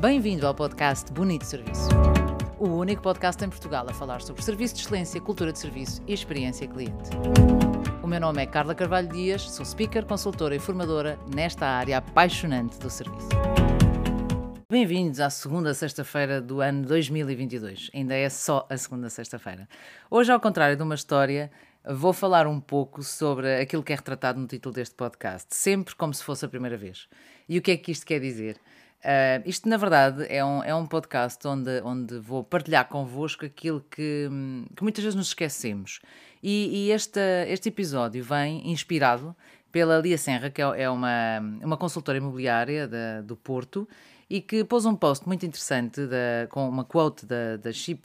Bem-vindo ao podcast Bonito Serviço. O único podcast em Portugal a falar sobre serviço de excelência, cultura de serviço e experiência cliente. O meu nome é Carla Carvalho Dias, sou speaker, consultora e formadora nesta área apaixonante do serviço. Bem-vindos à segunda sexta-feira do ano 2022. Ainda é só a segunda sexta-feira. Hoje, ao contrário de uma história, vou falar um pouco sobre aquilo que é retratado no título deste podcast, sempre como se fosse a primeira vez. E o que é que isto quer dizer? Uh, isto, na verdade, é um, é um podcast onde, onde vou partilhar convosco aquilo que, que muitas vezes nos esquecemos. E, e este, este episódio vem inspirado pela Lia Senra, que é, é uma, uma consultora imobiliária da, do Porto, e que pôs um post muito interessante da, com uma quote da, da Ship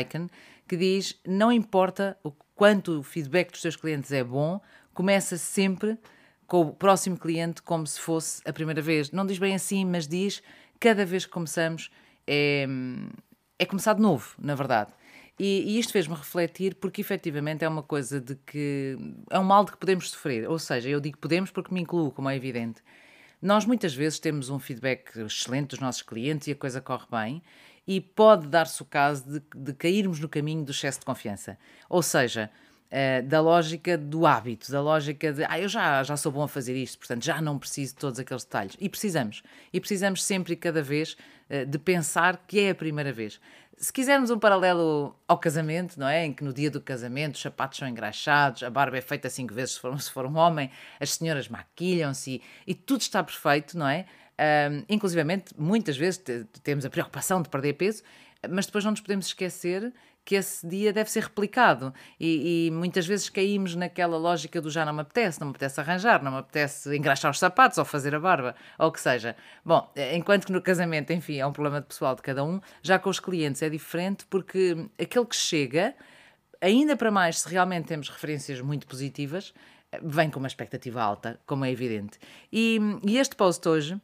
Icon que diz: Não importa o quanto o feedback dos seus clientes é bom, começa sempre com o próximo cliente como se fosse a primeira vez. Não diz bem assim, mas diz cada vez que começamos é, é começar de novo, na verdade. E, e isto fez-me refletir porque efetivamente é uma coisa de que é um mal de que podemos sofrer. Ou seja, eu digo podemos porque me incluo, como é evidente. Nós muitas vezes temos um feedback excelente dos nossos clientes e a coisa corre bem, e pode dar-se o caso de, de cairmos no caminho do excesso de confiança. Ou seja, Uh, da lógica do hábito, da lógica de ah, eu já, já sou bom a fazer isto, portanto já não preciso de todos aqueles detalhes. E precisamos. E precisamos sempre e cada vez uh, de pensar que é a primeira vez. Se quisermos um paralelo ao casamento, não é? Em que no dia do casamento os sapatos são engraxados, a barba é feita cinco vezes se for, se for um homem, as senhoras maquilham-se e, e, tudo está perfeito, não é? Uh, inclusivamente, muitas vezes temos a preocupação de perder peso, mas depois não nos podemos esquecer que esse dia deve ser replicado. E, e, muitas vezes caímos naquela lógica do já não me apetece, não me apetece arranjar, não me apetece engraxar os sapatos ou fazer a barba, ou o que seja. Bom, enquanto que no casamento, enfim, é um problema pessoal de cada um, já com os clientes é diferente porque aquele que chega, ainda para mais se realmente temos referências muito positivas, vem com uma expectativa alta, como é evidente. E, e este post hoje,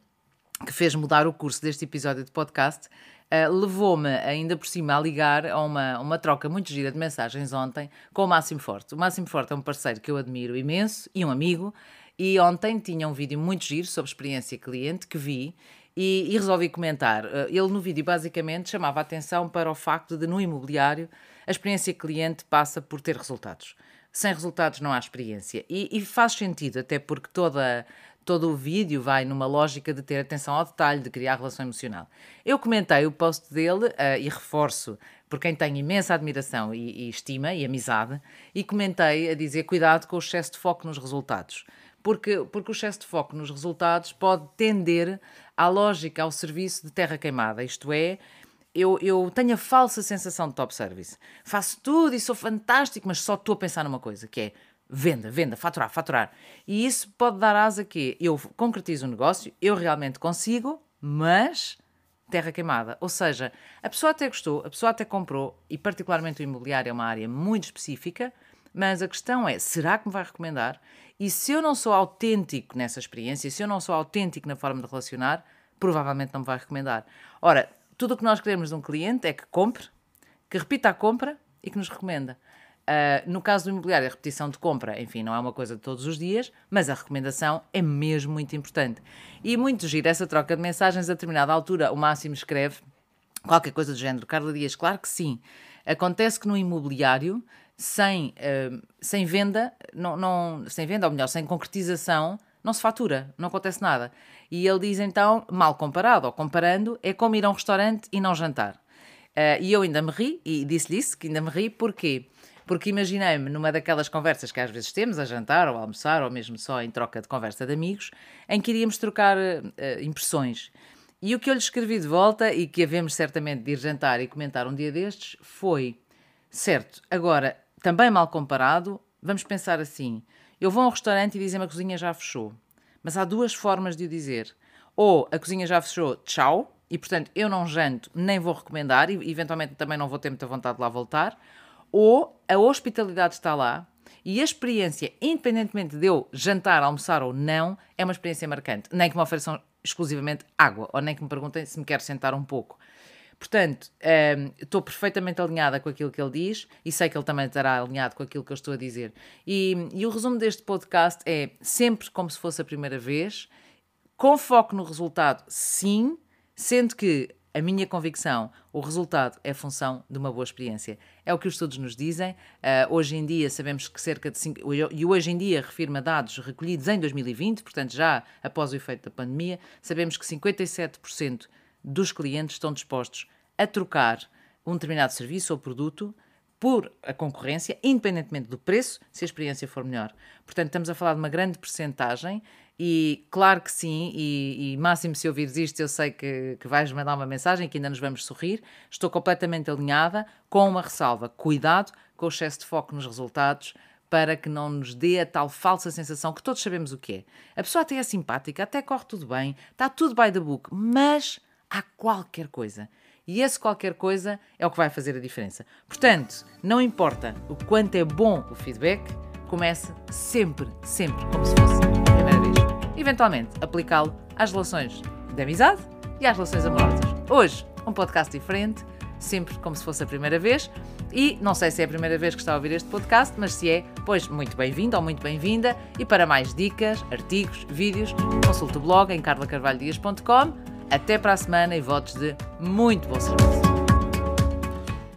que fez mudar o curso deste episódio de podcast, Uh, levou-me ainda por cima a ligar a uma, uma troca muito gira de mensagens ontem com o Máximo Forte. O Máximo Forte é um parceiro que eu admiro imenso e um amigo, e ontem tinha um vídeo muito giro sobre experiência cliente que vi e, e resolvi comentar. Uh, ele no vídeo basicamente chamava a atenção para o facto de no imobiliário a experiência cliente passa por ter resultados. Sem resultados não há experiência. E, e faz sentido, até porque toda todo o vídeo vai numa lógica de ter atenção ao detalhe, de criar relação emocional. Eu comentei o post dele uh, e reforço por quem tenho imensa admiração e, e, estima e amizade, e comentei a dizer cuidado com o excesso de foco nos resultados. Porque, porque o excesso de foco nos resultados pode tender à lógica, ao serviço de terra queimada, isto é, eu, eu tenho a falsa sensação de top service. Faço tudo e sou fantástico, mas só estou a pensar numa coisa, que é Venda, venda, faturar, faturar. E isso pode dar asa que eu concretizo o um negócio, eu realmente consigo, mas terra queimada. Ou seja, a pessoa até gostou, a pessoa até comprou, e particularmente o imobiliário é uma área muito específica, mas a questão é: será que me vai recomendar? E se eu não sou autêntico nessa experiência, se eu não sou autêntico na forma de relacionar, provavelmente não me vai recomendar. Ora, tudo o que nós queremos de um cliente é que compre, que repita a compra e que nos recomenda. Uh, no caso do imobiliário, a repetição de compra, enfim, não é uma coisa de todos os dias, mas a recomendação é mesmo muito importante. E muito giro essa troca de mensagens, a determinada altura, o Máximo escreve qualquer coisa do género. Carla Dias, claro que sim. Acontece que no imobiliário, sem, uh, sem venda, não, não, sem venda, ou melhor, sem concretização, não se fatura, não acontece nada. E ele diz então, mal comparado, ou comparando, é como ir a um restaurante e não jantar. Uh, e eu ainda me ri, e disse-lhe isso, que ainda me ri, porquê? Porque imaginei-me numa daquelas conversas que às vezes temos, a jantar ou a almoçar, ou mesmo só em troca de conversa de amigos, em que iríamos trocar uh, impressões. E o que eu lhe escrevi de volta, e que havemos certamente de ir jantar e comentar um dia destes, foi: certo, agora, também mal comparado, vamos pensar assim. Eu vou a um restaurante e dizem-me a cozinha já fechou. Mas há duas formas de o dizer. Ou a cozinha já fechou, tchau, e portanto eu não janto, nem vou recomendar, e eventualmente também não vou ter muita vontade de lá voltar ou a hospitalidade está lá e a experiência, independentemente de eu jantar, almoçar ou não, é uma experiência marcante. Nem que me ofereçam exclusivamente água, ou nem que me perguntem se me quero sentar um pouco. Portanto, um, ehm, estou perfeitamente alinhada com aquilo que ele diz e sei que ele também estará alinhado com aquilo que eu estou a dizer. E, e o resumo deste podcast é sempre como se fosse a primeira vez, com foco no resultado, sim, Sendo que a minha convicção, o resultado é função de uma boa experiência. É o que os estudos nos dizem. Uh, hoje em dia sabemos que cerca de. Cinco, e hoje em dia refirma dados recolhidos em 2020, portanto já após o efeito da pandemia, sabemos que 57% dos clientes estão dispostos a trocar um determinado serviço ou produto por a concorrência, independentemente do preço, se a experiência for melhor. Portanto, estamos a falar de uma grande percentagem e claro que sim, e, e máximo se ouvires isto, eu sei que, que vais mandar uma mensagem que ainda nos vamos sorrir. Estou completamente alinhada, com uma ressalva. Cuidado com o excesso de foco nos resultados para que não nos dê a tal falsa sensação que todos sabemos o que é. A pessoa até é simpática, até corre tudo bem, está tudo by the book, mas há qualquer coisa. E esse qualquer coisa é o que vai fazer a diferença. Portanto, não importa o quanto é bom o feedback, comece sempre, sempre como se fosse. Eventualmente, aplicá-lo às relações de amizade e às relações amorosas. Hoje, um podcast diferente, sempre como se fosse a primeira vez. E não sei se é a primeira vez que está a ouvir este podcast, mas se é, pois muito bem-vindo ou muito bem-vinda. E para mais dicas, artigos, vídeos, consulte o blog em carlacarvalhodias.com até para a semana e votos de muito bom serviço.